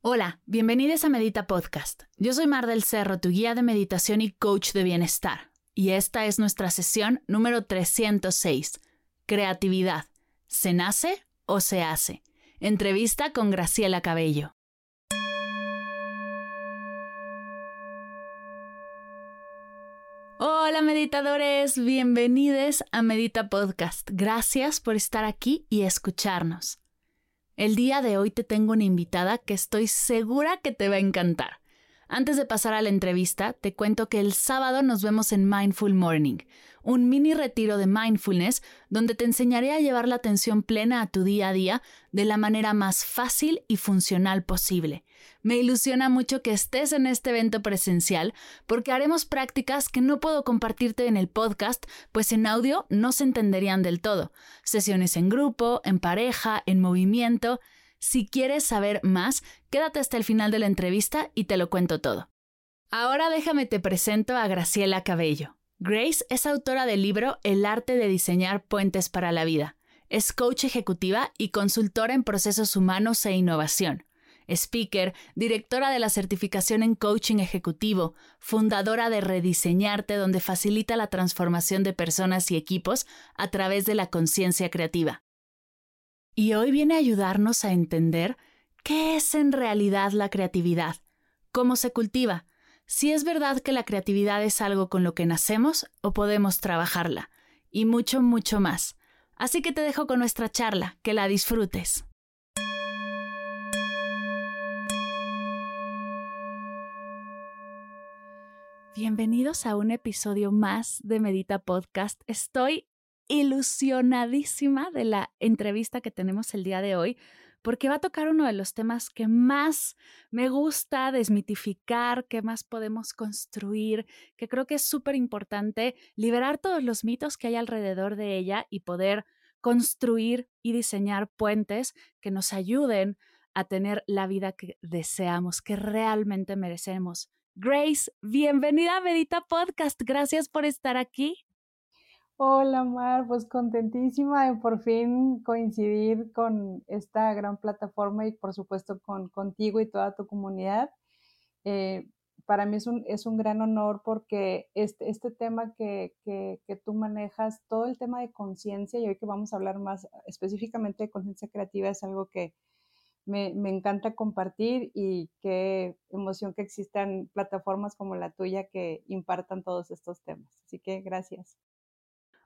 Hola, bienvenidos a Medita Podcast. Yo soy Mar del Cerro, tu guía de meditación y coach de bienestar. Y esta es nuestra sesión número 306. Creatividad. ¿Se nace o se hace? Entrevista con Graciela Cabello. Hola meditadores, bienvenidos a Medita Podcast. Gracias por estar aquí y escucharnos. El día de hoy te tengo una invitada que estoy segura que te va a encantar. Antes de pasar a la entrevista, te cuento que el sábado nos vemos en Mindful Morning, un mini retiro de mindfulness donde te enseñaré a llevar la atención plena a tu día a día de la manera más fácil y funcional posible. Me ilusiona mucho que estés en este evento presencial porque haremos prácticas que no puedo compartirte en el podcast, pues en audio no se entenderían del todo. Sesiones en grupo, en pareja, en movimiento. Si quieres saber más, quédate hasta el final de la entrevista y te lo cuento todo. Ahora déjame te presento a Graciela Cabello. Grace es autora del libro El arte de diseñar puentes para la vida. Es coach ejecutiva y consultora en procesos humanos e innovación speaker, directora de la certificación en coaching ejecutivo, fundadora de Rediseñarte, donde facilita la transformación de personas y equipos a través de la conciencia creativa. Y hoy viene a ayudarnos a entender qué es en realidad la creatividad, cómo se cultiva, si es verdad que la creatividad es algo con lo que nacemos o podemos trabajarla, y mucho, mucho más. Así que te dejo con nuestra charla, que la disfrutes. Bienvenidos a un episodio más de Medita Podcast. Estoy ilusionadísima de la entrevista que tenemos el día de hoy porque va a tocar uno de los temas que más me gusta desmitificar, que más podemos construir, que creo que es súper importante liberar todos los mitos que hay alrededor de ella y poder construir y diseñar puentes que nos ayuden a tener la vida que deseamos, que realmente merecemos. Grace, bienvenida a Medita Podcast. Gracias por estar aquí. Hola Mar, pues contentísima de por fin coincidir con esta gran plataforma y por supuesto con contigo y toda tu comunidad. Eh, para mí es un, es un gran honor porque este, este tema que, que, que tú manejas, todo el tema de conciencia, y hoy que vamos a hablar más específicamente de conciencia creativa, es algo que, me, encanta compartir y qué emoción que existan plataformas como la tuya que impartan todos estos temas. Así que gracias.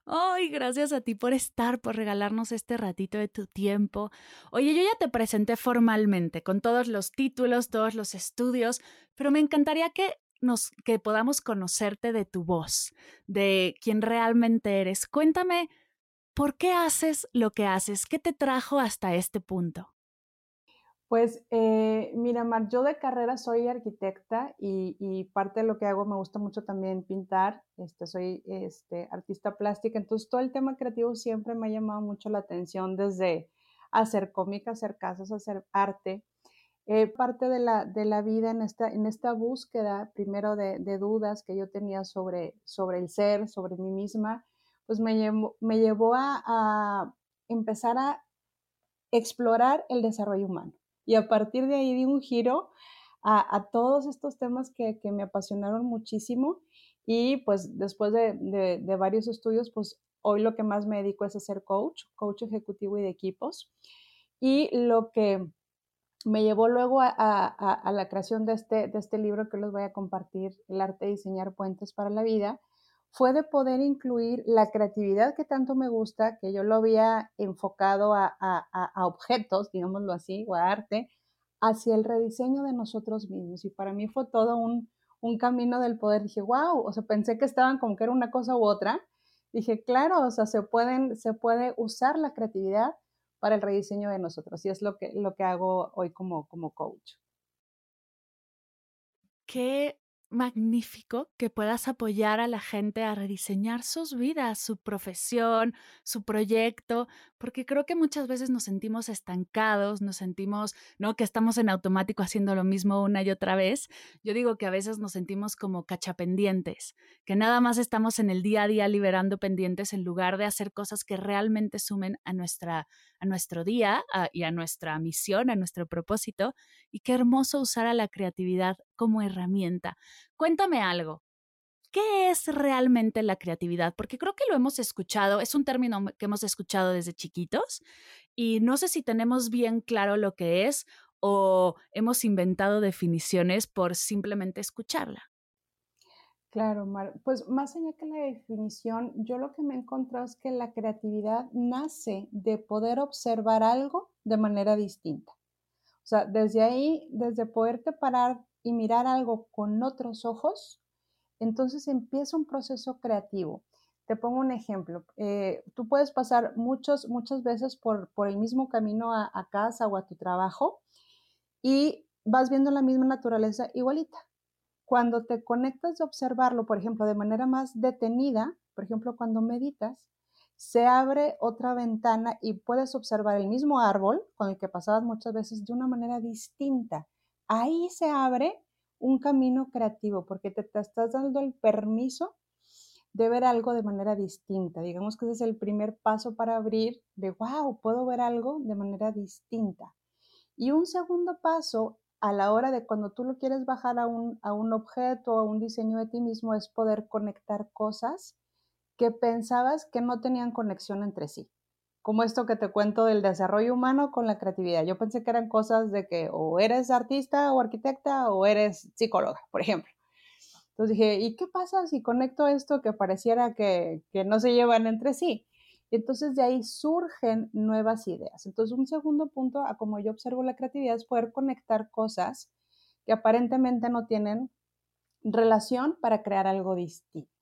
Ay, gracias a ti por estar, por regalarnos este ratito de tu tiempo. Oye, yo ya te presenté formalmente con todos los títulos, todos los estudios, pero me encantaría que nos que podamos conocerte de tu voz, de quién realmente eres. Cuéntame, ¿por qué haces lo que haces? ¿Qué te trajo hasta este punto? Pues eh, mira, Mar, yo de carrera soy arquitecta y, parte de lo que hago me gusta mucho también pintar. Este, soy este, artista plástica, entonces todo el tema creativo siempre me ha llamado mucho la atención desde hacer cómica, hacer casas, hacer arte. Eh, parte de la, vida en esta, en esta búsqueda, primero de, dudas que yo tenía sobre, el ser, sobre mí misma, pues me llevó, me llevó a empezar a explorar el desarrollo humano. Y a partir de ahí di un giro a, todos estos temas que, me apasionaron muchísimo y pues después de, varios estudios, pues hoy lo que más me dedico es a ser coach, coach ejecutivo y de equipos. Y lo que me llevó luego a, la creación de este, de este libro que les voy a compartir, El arte de diseñar puentes para la vida, fue de poder incluir la creatividad que tanto me gusta, que yo lo había enfocado a, objetos, digámoslo así, o a arte, hacia el rediseño de nosotros mismos. Y para mí fue todo un, camino del poder. Dije, wow, o sea, pensé que estaban como que era una cosa u otra. Dije, claro, o sea, se, pueden, se puede usar la creatividad para el rediseño de nosotros. Y es lo que, lo que hago hoy como, como coach. Qué magnífico que puedas apoyar a la gente a rediseñar sus vidas, su profesión, su proyecto, porque creo que muchas veces nos sentimos estancados, nos sentimos, ¿no? Que estamos en automático haciendo lo mismo una y otra vez. Yo digo que a veces nos sentimos como cachapendientes, que nada más estamos en el día a día liberando pendientes en lugar de hacer cosas que realmente sumen a nuestra a nuestro día y a nuestra misión, a nuestro propósito. Y qué hermoso usar a la creatividad como herramienta. Cuéntame algo. ¿Qué es realmente la creatividad? Porque creo que lo hemos escuchado, es un término que hemos escuchado desde chiquitos y no sé si tenemos bien claro lo que es o hemos inventado definiciones por simplemente escucharla. Claro, Mar. Pues más allá que la definición, yo lo que me he encontrado es que la creatividad nace de poder observar algo de manera distinta. O sea, desde ahí, desde poderte parar y mirar algo con otros ojos, entonces empieza un proceso creativo. Te pongo un ejemplo. Eh, tú puedes pasar muchos, muchas veces por, el mismo camino a, a casa o a tu trabajo y vas viendo la misma naturaleza igualita cuando te conectas de observarlo, por ejemplo, de manera más detenida, por ejemplo, cuando meditas, se abre otra ventana y puedes observar el mismo árbol con el que pasabas muchas veces de una manera distinta. Ahí se abre un camino creativo porque te, estás dando el permiso de ver algo de manera distinta. Digamos que ese es el primer paso para abrir de, wow, puedo ver algo de manera distinta. Y un segundo paso a la hora de cuando tú lo quieres bajar a un, a un objeto, a un diseño de ti mismo, es poder conectar cosas que pensabas que no tenían conexión entre sí. Como esto que te cuento del desarrollo humano con la creatividad. Yo pensé que eran cosas de que o eres artista o arquitecta o eres psicóloga, por ejemplo. Entonces dije, ¿y qué pasa si conecto esto que pareciera que, que no se llevan entre sí? Entonces de ahí surgen nuevas ideas. Entonces un segundo punto, a como yo observo la creatividad, es poder conectar cosas que aparentemente no tienen relación para crear algo distinto.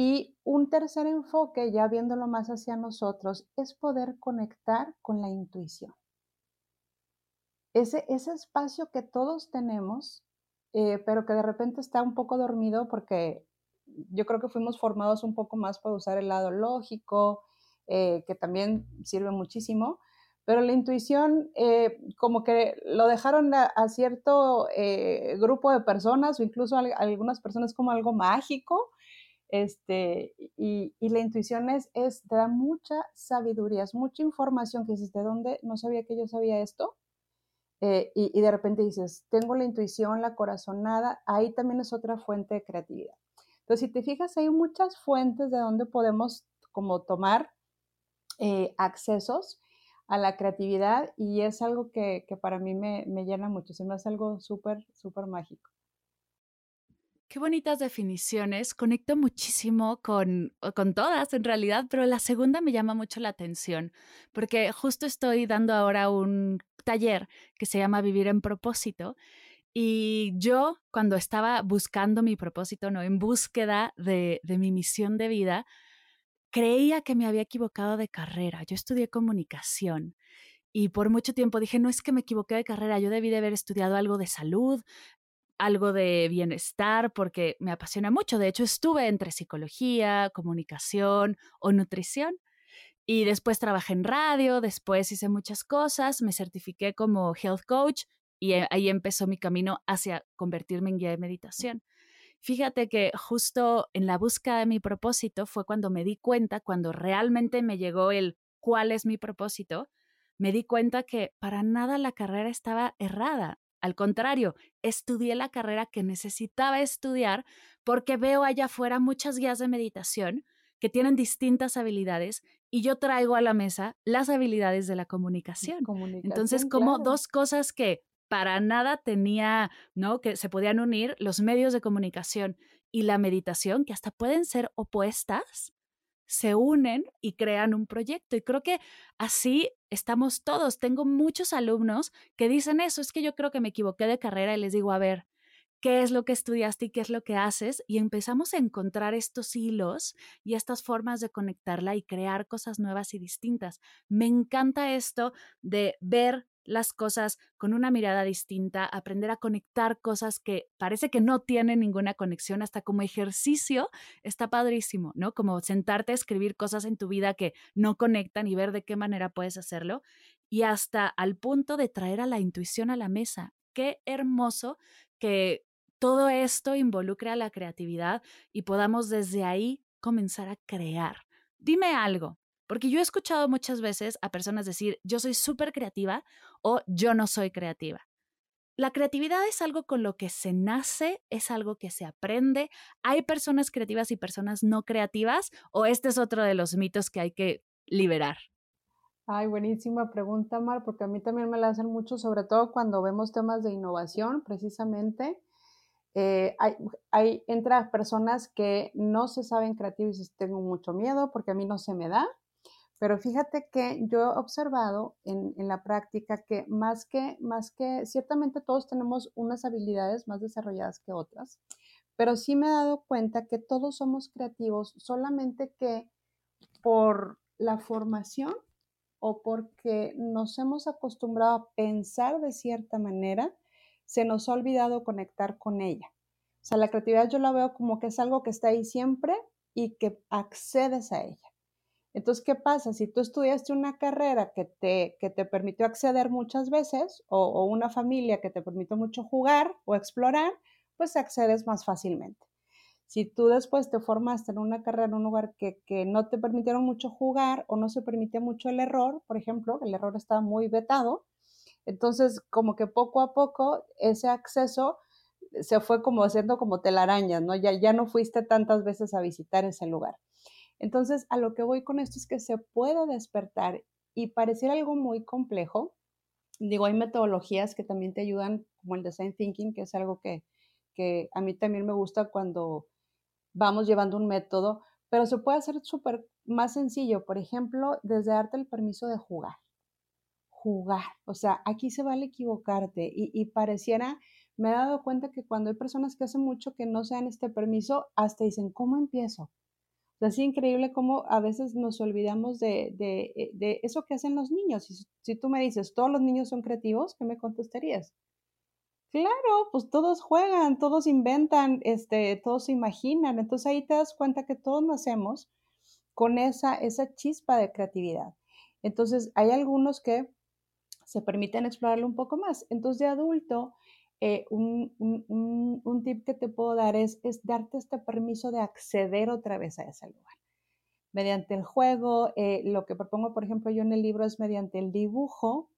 Y un tercer enfoque, ya viéndolo más hacia nosotros, es poder conectar con la intuición. Ese, ese espacio que todos tenemos, eh, pero que de repente está un poco dormido porque yo creo que fuimos formados un poco más para usar el lado lógico, eh, que también sirve muchísimo, pero la intuición eh, como que lo dejaron a, cierto grupo de personas o incluso a, algunas personas como algo mágico. Este, y, la intuición es, es, te da mucha sabiduría, es mucha información que dices, ¿de dónde? No sabía que yo sabía esto. y, y de repente dices, tengo la intuición, la corazonada, ahí también es otra fuente de creatividad. Entonces, si te fijas, hay muchas fuentes de donde podemos como tomar eh, accesos a la creatividad y es algo que, para mí me, llena mucho, se me hace algo súper, súper mágico. Qué bonitas definiciones, conecto muchísimo con, con todas en realidad, pero la segunda me llama mucho la atención, porque justo estoy dando ahora un taller que se llama Vivir en propósito y yo cuando estaba buscando mi propósito, no, en búsqueda de, de mi misión de vida, creía que me había equivocado de carrera. Yo estudié comunicación y por mucho tiempo dije, no es que me equivoqué de carrera, yo debí de haber estudiado algo de salud, algo de bienestar, porque me apasiona mucho. De hecho, estuve entre psicología, comunicación o nutrición. Y después trabajé en radio, después hice muchas cosas, me certifiqué como health coach y ahí empezó mi camino hacia convertirme en guía de meditación. Fíjate que justo en la búsqueda de mi propósito fue cuando me di cuenta, cuando realmente me llegó el cuál es mi propósito, me di cuenta que para nada la carrera estaba errada. Al contrario, estudié la carrera que necesitaba estudiar porque veo allá afuera muchas guías de meditación que tienen distintas habilidades y yo traigo a la mesa las habilidades de la comunicación. Entonces, como dos cosas que para nada tenía, ¿no? Que se podían unir los medios de comunicación y la meditación, que hasta pueden ser opuestas, se unen y crean un proyecto. Y creo que así estamos todos. Tengo muchos alumnos que dicen eso, es que yo creo que me equivoqué de carrera y les digo, a ver, qué es lo que estudiaste y qué es lo que haces y empezamos a encontrar estos hilos y estas formas de conectarla y crear cosas nuevas y distintas. Me encanta esto de ver las cosas con una mirada distinta, aprender a conectar cosas que parece que no tienen ninguna conexión, hasta como ejercicio, está padrísimo, ¿no? Como sentarte a escribir cosas en tu vida que no conectan y ver de qué manera puedes hacerlo, y hasta al punto de traer a la intuición a la mesa. Qué hermoso que todo esto involucre a la creatividad y podamos desde ahí comenzar a crear. Dime algo, porque yo he escuchado muchas veces a personas decir, yo soy súper creativa o yo no soy creativa. La creatividad es algo con lo que se nace, es algo que se aprende. ¿Hay personas creativas y personas no creativas o este es otro de los mitos que hay que liberar? Ay, buenísima pregunta, Mar, porque a mí también me la hacen mucho, sobre todo cuando vemos temas de innovación, precisamente. Eh, hay, hay, entra personas que no se saben creativos y tengo mucho miedo porque a mí no se me da. Pero fíjate que yo he observado en, la práctica que más que, más que, ciertamente todos tenemos unas habilidades más desarrolladas que otras, pero sí me he dado cuenta que todos somos creativos, solamente que por la formación o porque nos hemos acostumbrado a pensar de cierta manera, se nos ha olvidado conectar con ella. O sea, la creatividad yo la veo como que es algo que está ahí siempre y que accedes a ella. Entonces, ¿qué pasa? Si tú estudiaste una carrera que te, que te permitió acceder muchas veces o, una familia que te permitió mucho jugar o explorar, pues accedes más fácilmente. Si tú después te formaste en una carrera en un lugar que, que no te permitieron mucho jugar o no se permite mucho el error, por ejemplo, el error está muy vetado, entonces como que poco a poco ese acceso se fue como haciendo como telarañas, ¿no? Ya, ya no fuiste tantas veces a visitar ese lugar. Entonces, a lo que voy con esto es que se puede despertar y pareciera algo muy complejo. Digo, hay metodologías que también te ayudan, como el design thinking, que es algo que, que a mí también me gusta cuando vamos llevando un método, pero se puede hacer súper más sencillo. Por ejemplo, desde darte el permiso de jugar. Jugar. O sea, aquí se vale equivocarte y, pareciera, me he dado cuenta que cuando hay personas que hacen mucho que no se dan este permiso, hasta dicen, ¿cómo empiezo? Es increíble cómo a veces nos olvidamos de, eh, de, eso que hacen los niños. Si, si, tú me dices, todos los niños son creativos, ¿qué me contestarías? Claro, pues todos juegan, todos inventan, este, todos se imaginan. Entonces ahí te das cuenta que todos nacemos con esa, esa chispa de creatividad. Entonces hay algunos que se permiten explorarlo un poco más. Entonces de adulto eh, un, un, tip que te puedo dar es, es, darte este permiso de acceder otra vez a ese lugar. Mediante el juego, eh, lo que propongo, por ejemplo, yo en el libro es mediante el dibujo,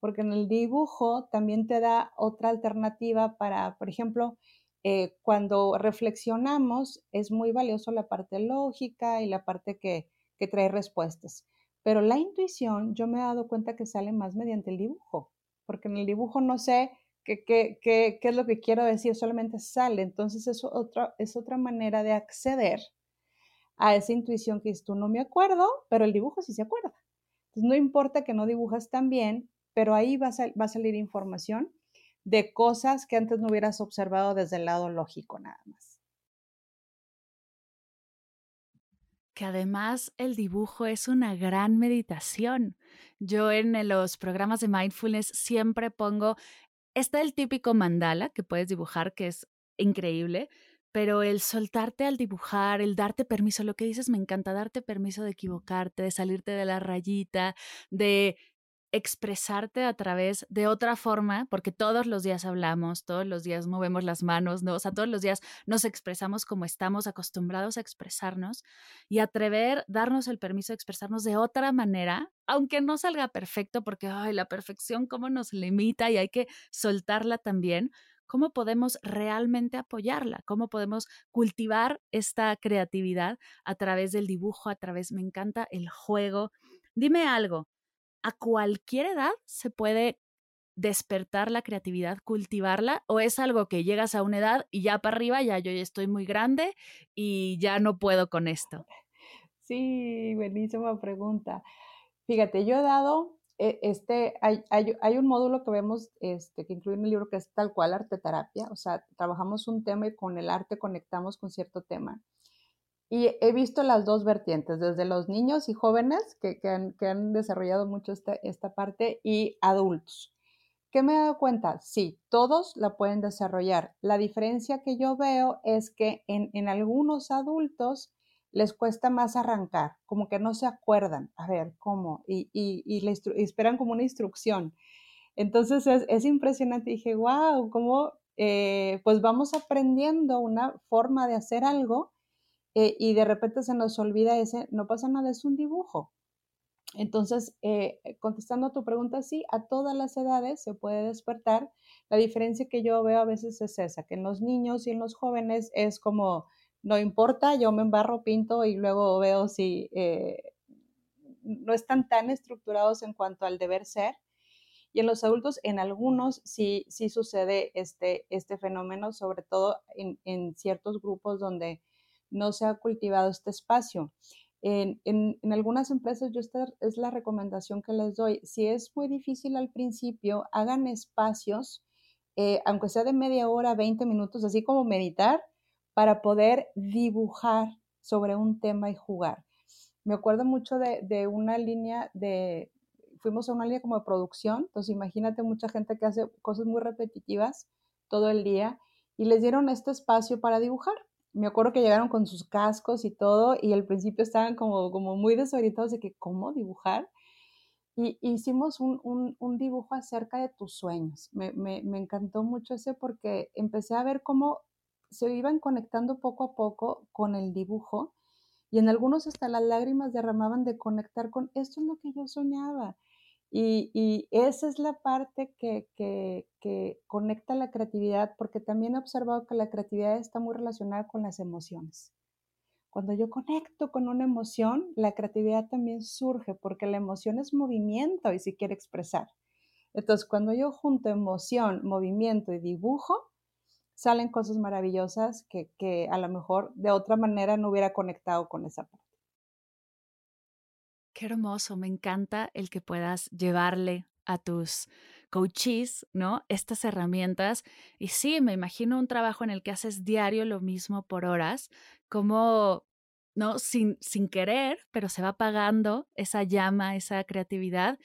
porque en el dibujo también te da otra alternativa para, por ejemplo, eh, cuando reflexionamos, es muy valioso la parte lógica y la parte que, que trae respuestas. Pero la intuición, yo me he dado cuenta que sale más mediante el dibujo, porque en el dibujo no sé qué, qué, es lo que quiero decir, solamente sale. Entonces es otra, es otra manera de acceder a esa intuición que es tú no me acuerdo, pero el dibujo sí se acuerda. Entonces no importa que no dibujas tan bien, pero ahí va a salir información de cosas que antes no hubieras observado desde el lado lógico nada más. que además el dibujo es una gran meditación. Yo en los programas de mindfulness siempre pongo Está el típico mandala que puedes dibujar, que es increíble, pero el soltarte al dibujar, el darte permiso, lo que dices me encanta, darte permiso de equivocarte, de salirte de la rayita, de expresarte a través de otra forma, porque todos los días hablamos, todos los días movemos las manos, ¿no? o sea, todos los días nos expresamos como estamos acostumbrados a expresarnos y atrever, darnos el permiso de expresarnos de otra manera, aunque no salga perfecto, porque ay, la perfección cómo nos limita y hay que soltarla también. ¿Cómo podemos realmente apoyarla? ¿Cómo podemos cultivar esta creatividad a través del dibujo, a través, me encanta el juego? Dime algo, a cualquier edad se puede despertar la creatividad, cultivarla, o es algo que llegas a una edad y ya para arriba, ya yo ya estoy muy grande y ya no puedo con esto? Sí, buenísima pregunta. Fíjate, yo he dado e, este, hay, hay, un módulo que vemos este, que incluye en el libro que es tal cual arte terapia, o sea, trabajamos un tema y con el arte conectamos con cierto tema. Y he visto las dos vertientes, desde los niños y jóvenes que, que, han, que han, desarrollado mucho esta, esta parte y adultos. ¿Qué me he dado cuenta? Sí, todos la pueden desarrollar. La diferencia que yo veo es que en, en algunos adultos les cuesta más arrancar, como que no se acuerdan, a ver, ¿cómo? Y, y, le esperan como una instrucción. Entonces es, es impresionante, dije, wow, ¿cómo? Eh, pues vamos aprendiendo una forma de hacer algo eh, y de repente se nos olvida ese, no pasa nada, es un dibujo. Entonces, eh, contestando a tu pregunta, sí, a todas las edades se puede despertar. La diferencia que yo veo a veces es esa, que en los niños y en los jóvenes es como, no importa, yo me embarro, pinto y luego veo si eh, no están tan estructurados en cuanto al deber ser. Y en los adultos, en algunos sí, sí sucede este, este fenómeno, sobre todo en, en ciertos grupos donde no se ha cultivado este espacio. En, en, algunas empresas, yo esta es la recomendación que les doy. Si es muy difícil al principio, hagan espacios, eh, aunque sea de media hora, 20 minutos, así como meditar, para poder dibujar sobre un tema y jugar. Me acuerdo mucho de, de una línea de, fuimos a una línea como de producción, entonces imagínate mucha gente que hace cosas muy repetitivas todo el día y les dieron este espacio para dibujar. Me acuerdo que llegaron con sus cascos y todo y al principio estaban como, como muy desorientados de que, ¿cómo dibujar? Y hicimos un, un, un dibujo acerca de tus sueños. Me, me, me encantó mucho ese porque empecé a ver cómo se iban conectando poco a poco con el dibujo y en algunos hasta las lágrimas derramaban de conectar con esto es lo que yo soñaba. Y, esa es la parte que, conecta la creatividad, porque también he observado que la creatividad está muy relacionada con las emociones. Cuando yo conecto con una emoción, la creatividad también surge, porque la emoción es movimiento y si quiere expresar. Entonces, cuando yo junto emoción, movimiento y dibujo, salen cosas maravillosas que, que a lo mejor de otra manera no hubiera conectado con esa parte. Qué hermoso, me encanta el que puedas llevarle a tus coaches, ¿no? Estas herramientas. Y sí, me imagino un trabajo en el que haces diario lo mismo por horas, como, ¿no? Sin, sin querer, pero se va apagando esa llama, esa creatividad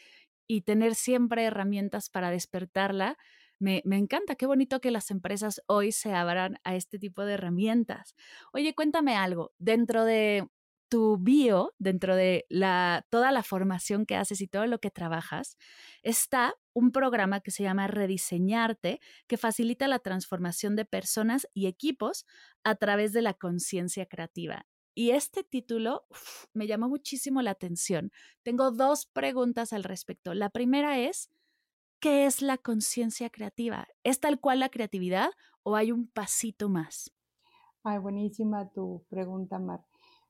y tener siempre herramientas para despertarla me, encanta, qué bonito que las empresas hoy se abran a este tipo de herramientas. Oye, cuéntame algo, dentro de tu bio, dentro de la, toda la formación que haces y todo lo que trabajas, está un programa que se llama Rediseñarte, que facilita la transformación de personas y equipos a través de la conciencia creativa. Y este título me llamó muchísimo la atención. Tengo dos preguntas al respecto. La primera es, ¿Qué es la conciencia creativa? ¿Es tal cual la creatividad o hay un pasito más? Ay, buenísima tu pregunta, Mar.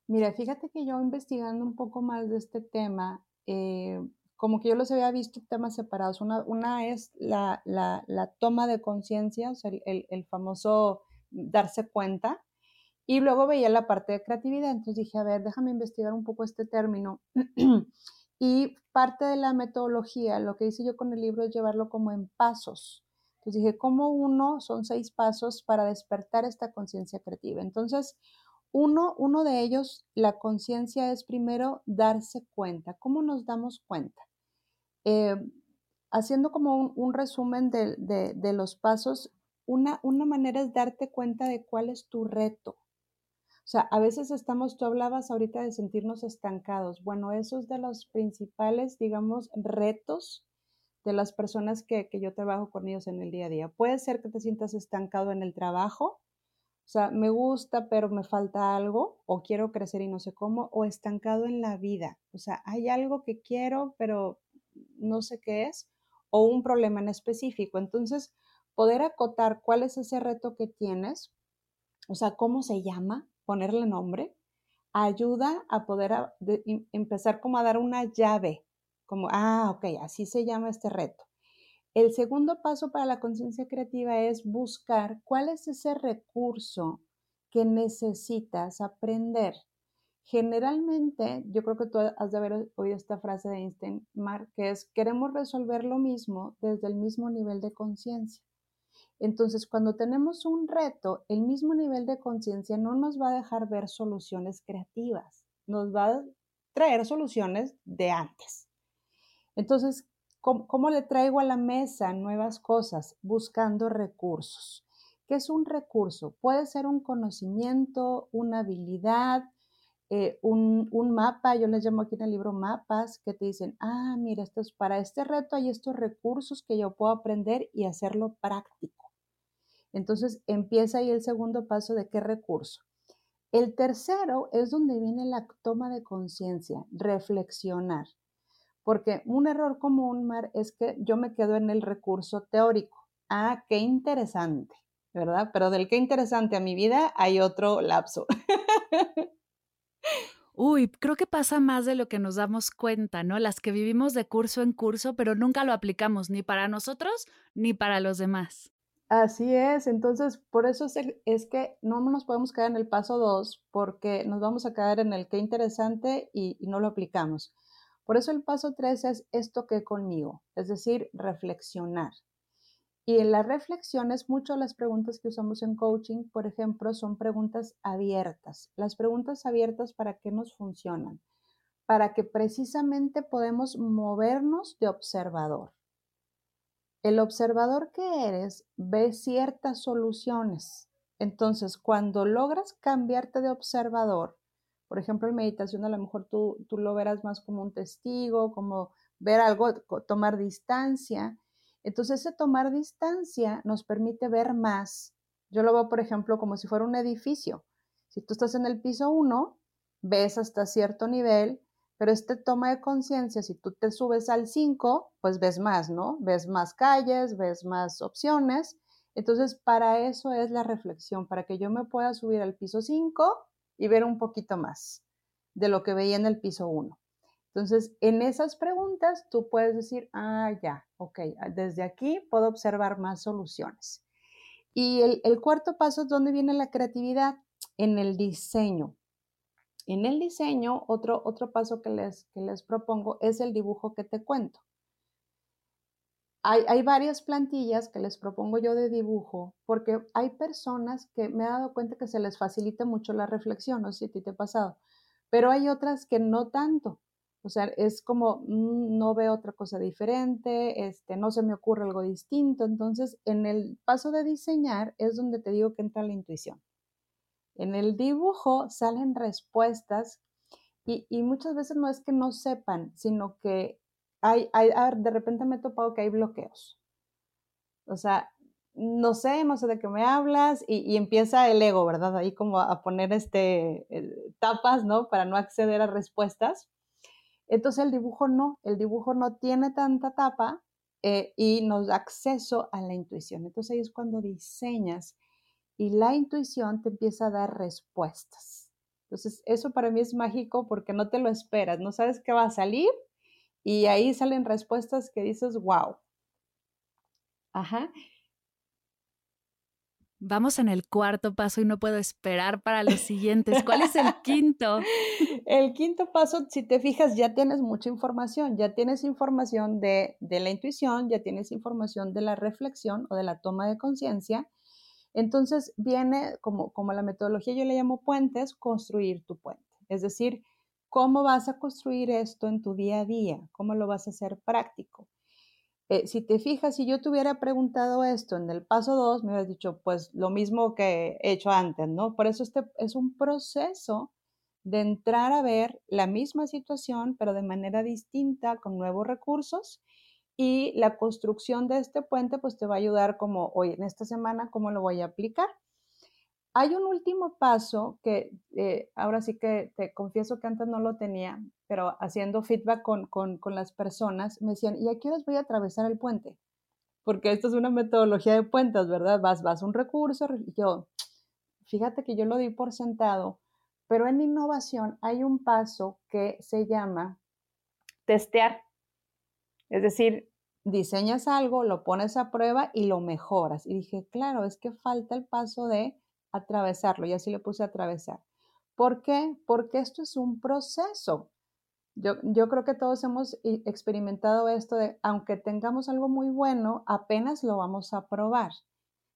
Mira, fíjate que yo investigando un poco más de este tema, eh, como que yo los había visto temas separados. Una, una es la, la, la, toma de conciencia, o sea, el, el, famoso darse cuenta, y luego veía la parte de creatividad. Entonces dije, a ver, déjame investigar un poco este término. Y parte de la metodología, lo que hice yo con el libro es llevarlo como en pasos. Entonces dije, ¿cómo uno? Son seis pasos para despertar esta conciencia creativa. Entonces, uno, uno de ellos, la conciencia es primero darse cuenta. ¿Cómo nos damos cuenta? Eh, haciendo como un, resumen de, los pasos, una, una manera es darte cuenta de cuál es tu reto. O sea, a veces estamos, tú hablabas ahorita de sentirnos estancados. Bueno, eso es de los principales, digamos, retos de las personas que, que, yo trabajo con ellos en el día a día. Puede ser que te sientas estancado en el trabajo, o sea, me gusta, pero me falta algo, o quiero crecer y no sé cómo, o estancado en la vida. O sea, hay algo que quiero, pero no sé qué es, o un problema en específico. Entonces, poder acotar cuál es ese reto que tienes, o sea, cómo se llama, ponerle nombre, ayuda a poder empezar como a dar una llave, como, ah, ok, así se llama este reto. El segundo paso para la conciencia creativa es buscar cuál es ese recurso que necesitas aprender. Generalmente, yo creo que tú has de haber oído esta frase de Einstein, Mark, que es, queremos resolver lo mismo desde el mismo nivel de conciencia. Entonces, cuando tenemos un reto, el mismo nivel de conciencia no nos va a dejar ver soluciones creativas, nos va a traer soluciones de antes. Entonces, ¿cómo, le traigo a la mesa nuevas cosas? Buscando recursos. ¿Qué es un recurso? Puede ser un conocimiento, una habilidad, eh, un, mapa, yo les llamo aquí en el libro mapas, que te dicen, ah, mira, esto es para este reto hay estos recursos que yo puedo aprender y hacerlo práctico. Entonces empieza ahí el segundo paso de qué recurso. El tercero es donde viene la toma de conciencia, reflexionar. Porque un error común, Mar, es que yo me quedo en el recurso teórico. Ah, qué interesante, ¿verdad? Pero del qué interesante a mi vida hay otro lapso. Uy, creo que pasa más de lo que nos damos cuenta, ¿no? Las que vivimos de curso en curso, pero nunca lo aplicamos ni para nosotros ni para los demás. Así es, entonces por eso es, que no nos podemos quedar en el paso 2 porque nos vamos a quedar en el qué interesante y, y no lo aplicamos. Por eso el paso 3 es esto que conmigo, es decir, reflexionar. Y en las reflexiones, muchas de las preguntas que usamos en coaching, por ejemplo, son preguntas abiertas. Las preguntas abiertas, ¿para qué nos funcionan? Para que precisamente podemos movernos de observador. El observador que eres ve ciertas soluciones. Entonces, cuando logras cambiarte de observador, por ejemplo, en meditación a lo mejor tú, tú lo verás más como un testigo, como ver algo, tomar distancia. Entonces, ese tomar distancia nos permite ver más. Yo lo veo, por ejemplo, como si fuera un edificio. Si tú estás en el piso 1, ves hasta cierto nivel, pero este toma de conciencia, si tú te subes al 5, pues ves más, ¿no? Ves más calles, ves más opciones. Entonces, para eso es la reflexión, para que yo me pueda subir al piso 5 y ver un poquito más de lo que veía en el piso 1. Entonces, en esas preguntas tú puedes decir, ah, ya, ok, desde aquí puedo observar más soluciones. Y el, el cuarto paso es donde viene la creatividad, en el diseño. En el diseño, otro, otro paso que les, que les propongo es el dibujo que te cuento. Hay, varias plantillas que les propongo yo de dibujo porque hay personas que me he dado cuenta que se les facilita mucho la reflexión, no sé si a ti te ha pasado, pero hay otras que no tanto. O sea, es como, mm, no veo otra cosa diferente, este, no se me ocurre algo distinto. Entonces, en el paso de diseñar es donde te digo que entra la intuición. En el dibujo salen respuestas y, muchas veces no es que no sepan, sino que hay, de repente me he topado que hay bloqueos. O sea, no sé, no sé de qué me hablas y, empieza el ego, ¿verdad? Ahí como a poner este, eh, tapas, ¿no? Para no acceder a respuestas. Entonces el dibujo no, el dibujo no tiene tanta tapa eh, y nos da acceso a la intuición. Entonces ahí es cuando diseñas y la intuición te empieza a dar respuestas. Entonces, eso para mí es mágico porque no te lo esperas, no sabes qué va a salir y ahí salen respuestas que dices, wow. Ajá. Vamos en el cuarto paso y no puedo esperar para los siguientes. ¿Cuál es el quinto? El quinto paso, si te fijas, ya tienes mucha información. Ya tienes información de, de la intuición, ya tienes información de la reflexión o de la toma de conciencia entonces viene como, como la metodología yo le llamo puentes, construir tu puente. Es decir, cómo vas a construir esto en tu día a día, cómo lo vas a hacer práctico. Eh, si te fijas, si yo te hubiera preguntado esto en el paso 2, me hubieras dicho, pues lo mismo que he hecho antes, ¿no? Por eso este es un proceso de entrar a ver la misma situación, pero de manera distinta, con nuevos recursos y la construcción de este puente pues te va a ayudar como hoy en esta semana, cómo lo voy a aplicar. Hay un último paso que eh, ahora sí que te confieso que antes no lo tenía, pero haciendo feedback con, con, las personas, me decían, ¿y a qué horas voy a atravesar el puente? Porque esto es una metodología de puentes, ¿verdad? Vas, vas un recurso y yo, fíjate que yo lo di por sentado, pero en innovación hay un paso que se llama testear. Es decir, diseñas algo, lo pones a prueba y lo mejoras. Y dije, claro, es que falta el paso de atravesarlo y así le puse atravesar. ¿Por qué? Porque esto es un proceso. Yo, yo, creo que todos hemos experimentado esto de, aunque tengamos algo muy bueno, apenas lo vamos a probar.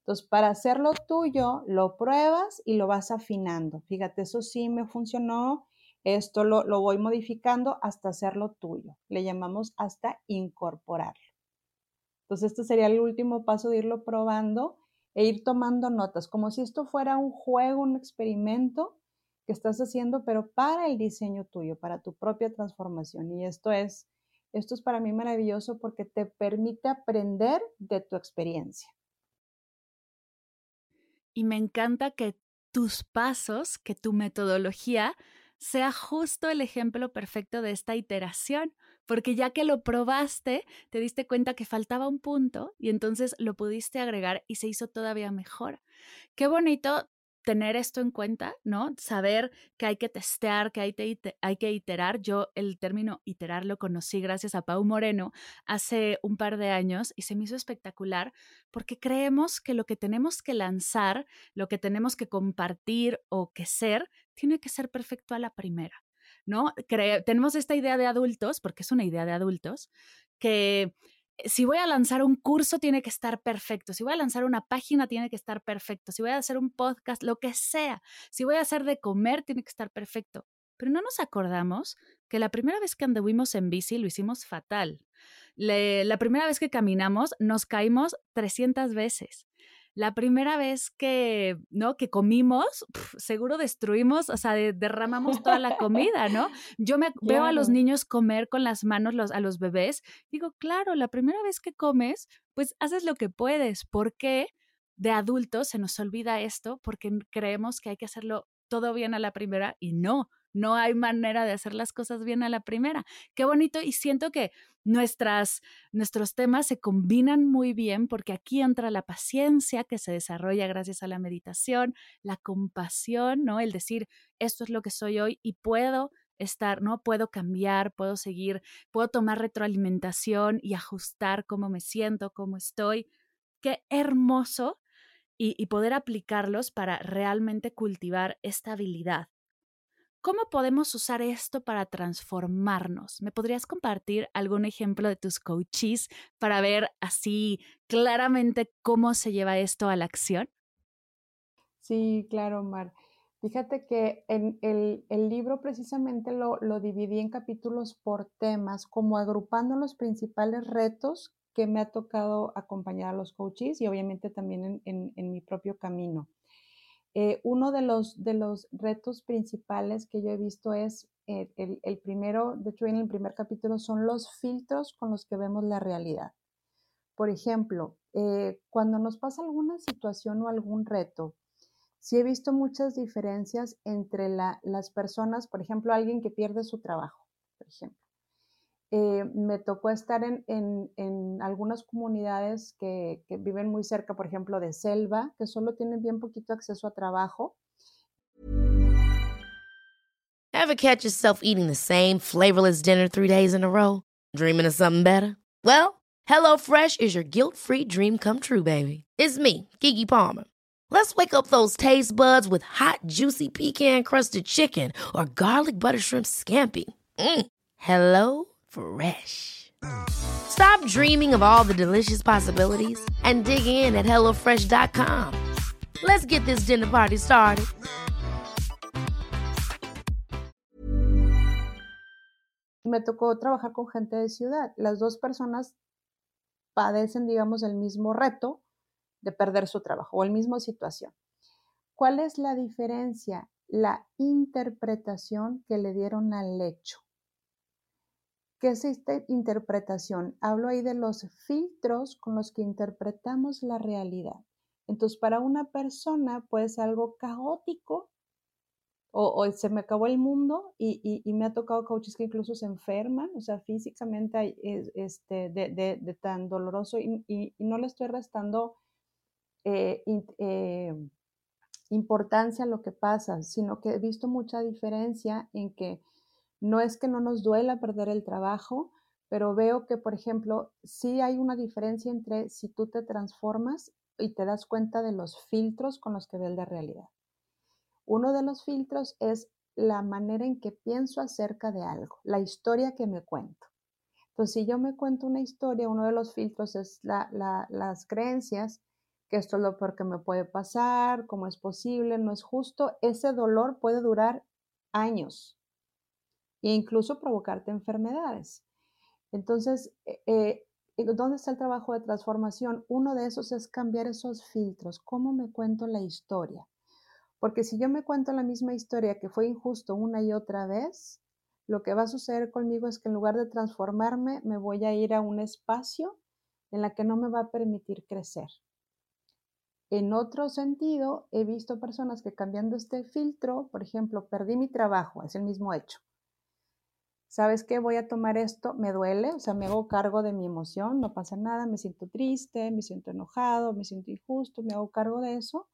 Entonces, para hacerlo tuyo, lo pruebas y lo vas afinando. Fíjate, eso sí me funcionó, esto lo, lo voy modificando hasta hacerlo tuyo. Le llamamos hasta incorporarlo. Entonces, este sería el último paso de irlo probando e ir tomando notas, como si esto fuera un juego, un experimento que estás haciendo, pero para el diseño tuyo, para tu propia transformación. Y esto es, esto es para mí maravilloso porque te permite aprender de tu experiencia. Y me encanta que tus pasos, que tu metodología sea justo el ejemplo perfecto de esta iteración, porque ya que lo probaste, te diste cuenta que faltaba un punto y entonces lo pudiste agregar y se hizo todavía mejor. Qué bonito tener esto en cuenta, ¿no? Saber que hay que testear, que hay, que iterar. Yo el término iterar lo conocí gracias a Pau Moreno hace un par de años y se me hizo espectacular porque creemos que lo que tenemos que lanzar, lo que tenemos que compartir o que ser, tiene que ser perfecto a la primera. ¿No? tenemos esta idea de adultos, porque es una idea de adultos, que si voy a lanzar un curso, tiene que estar perfecto. Si voy a lanzar una página, tiene que estar perfecto. Si voy a hacer un podcast, lo que sea. Si voy a hacer de comer, tiene que estar perfecto. Pero no nos acordamos que la primera vez que anduvimos en bici lo hicimos fatal. la primera vez que caminamos, nos caímos 300 veces la primera vez que, ¿no? Que comimos, seguro destruimos, o sea, derramamos toda la comida, ¿no? Yo me veo a los niños comer con las manos los, a los bebés, digo, claro, la primera vez que comes, pues haces lo que puedes. ¿Por qué de adultos se nos olvida esto? Porque creemos que hay que hacerlo todo bien a la primera y no, no hay manera de hacer las cosas bien a la primera. Qué bonito y siento que nuestras, nuestros temas se combinan muy bien porque aquí entra la paciencia que se desarrolla gracias a la meditación, la compasión, ¿no? El decir, esto es lo que soy hoy y puedo estar, ¿no? Puedo cambiar, puedo seguir, puedo tomar retroalimentación y ajustar cómo me siento, cómo estoy. Qué hermoso y, y poder aplicarlos para realmente cultivar esta habilidad. ¿Cómo podemos usar esto para transformarnos? ¿Me podrías compartir algún ejemplo de tus coaches para ver así claramente cómo se lleva esto a la acción? Sí, claro, Mar. Fíjate que en el, libro precisamente lo, dividí en capítulos por temas, como agrupando los principales retos que me ha tocado acompañar a los coaches y obviamente también en mi propio camino. Eh, uno de los, de los retos principales que yo he visto es eh, el, primero, de hecho en el primer capítulo, son los filtros con los que vemos la realidad. Por ejemplo, eh, cuando nos pasa alguna situación o algún reto, sí he visto muchas diferencias entre las personas, por ejemplo, alguien que pierde su trabajo, por ejemplo. Eh, me tocó estar en, en, en algunas comunidades que, que, viven muy cerca, por ejemplo, de selva, que solo tienen bien poquito acceso a trabajo. Ever catch yourself eating the same flavorless dinner three days in a row? Dreaming of something better? Well, HelloFresh is your guilt-free dream come true, baby. It's me, Kiki Palmer. Let's wake up those taste buds with hot, juicy pecan-crusted chicken or garlic butter shrimp scampi. Mm. Hello Fresh. Stop dreaming of all the delicious possibilities and dig in at HelloFresh.com. Let's get this dinner party started. Me tocó trabajar con gente de ciudad. Las dos personas padecen, digamos, el mismo reto de perder su trabajo o el mismo situación. ¿Cuál es la diferencia? La interpretación que le dieron al hecho. ¿Qué es esta interpretación? Hablo ahí de los filtros con los que interpretamos la realidad. Entonces, para una persona puede ser algo caótico o, se me acabó el mundo y, me ha tocado coaches que incluso se enferman, o sea, físicamente este, de, tan doloroso y, no le estoy restando eh, eh, importancia a lo que pasa, sino que he visto mucha diferencia en que no es que no nos duela perder el trabajo, pero veo que, por ejemplo, sí hay una diferencia entre si tú te transformas y te das cuenta de los filtros con los que ves la realidad. Uno de los filtros es la manera en que pienso acerca de algo, la historia que me cuento. Entonces, si yo me cuento una historia, uno de los filtros es las creencias, que esto es lo peor que me puede pasar, cómo es posible, no es justo. Ese dolor puede durar años e incluso provocarte enfermedades. Entonces, eh, eh, ¿dónde está el trabajo de transformación? Uno de esos es cambiar esos filtros. ¿Cómo me cuento la historia? Porque si yo me cuento la misma historia que fue injusto una y otra vez, lo que va a suceder conmigo es que en lugar de transformarme, me voy a ir a un espacio en la que no me va a permitir crecer. En otro sentido, he visto personas que cambiando este filtro, por ejemplo, perdí mi trabajo, es el mismo hecho. ¿Sabes qué? Voy a tomar esto, me duele, o sea, me hago cargo de mi emoción, no pasa nada, me siento triste, me siento enojado, me siento injusto, me hago cargo de eso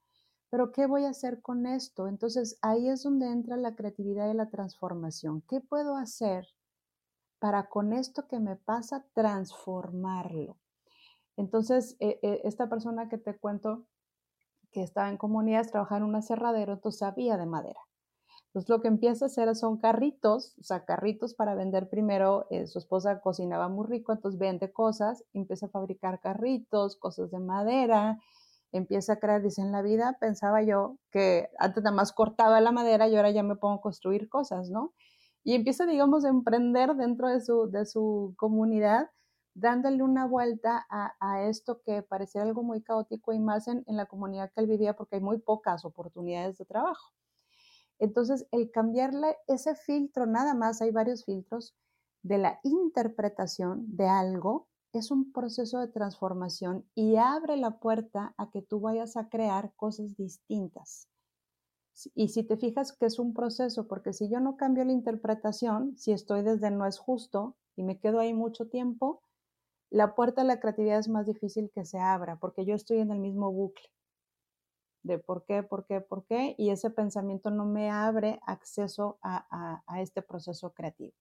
pero ¿qué voy a hacer con esto? Entonces ahí es donde entra la creatividad y la transformación. ¿Qué puedo hacer para con esto que me pasa transformarlo? Entonces, e, e, esta persona que te cuento que estaba en comunidades, trabajaba en un aserradero, entonces sabía de madera. Entonces lo que empieza a hacer son carritos, o sea, carritos para vender primero. Eh, su esposa cocinaba muy rico, entonces vende cosas, empieza a fabricar carritos, cosas de madera, empieza a crear, dice, en la vida pensaba yo que antes nada más cortaba la madera y ahora ya me pongo a construir cosas, ¿no? Y empieza, digamos, a emprender dentro de su, de su comunidad, dándole una vuelta a, esto que parecía algo muy caótico y más en, en la comunidad que él vivía porque hay muy pocas oportunidades de trabajo. Entonces, el cambiarle ese filtro, nada más, hay varios filtros de la interpretación de algo es un proceso de transformación y abre la puerta a que tú vayas a crear cosas distintas. Y si te fijas que es un proceso, porque si yo no cambio la interpretación, si estoy desde no es justo y me quedo ahí mucho tiempo, la puerta a la creatividad es más difícil que se abra, porque yo estoy en el mismo bucle de por qué, por qué, por qué, y ese pensamiento no me abre acceso a, a este proceso creativo.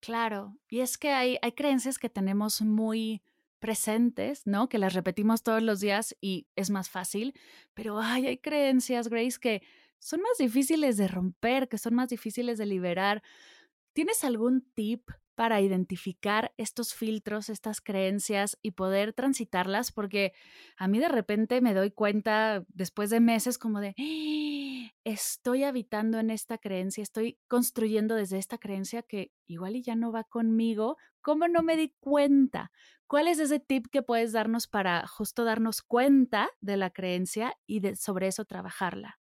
Claro, y es que hay, hay creencias que tenemos muy presentes, ¿no? Que las repetimos todos los días y es más fácil, pero ay, hay creencias, Grace, que son más difíciles de romper, que son más difíciles de liberar. ¿Tienes algún tip para identificar estos filtros, estas creencias y poder transitarlas, porque a mí de repente me doy cuenta después de meses como de, ¡Ah! estoy habitando en esta creencia, estoy construyendo desde esta creencia que igual y ya no va conmigo, ¿cómo no me di cuenta? ¿Cuál es ese tip que puedes darnos para justo darnos cuenta de la creencia y de, sobre eso trabajarla?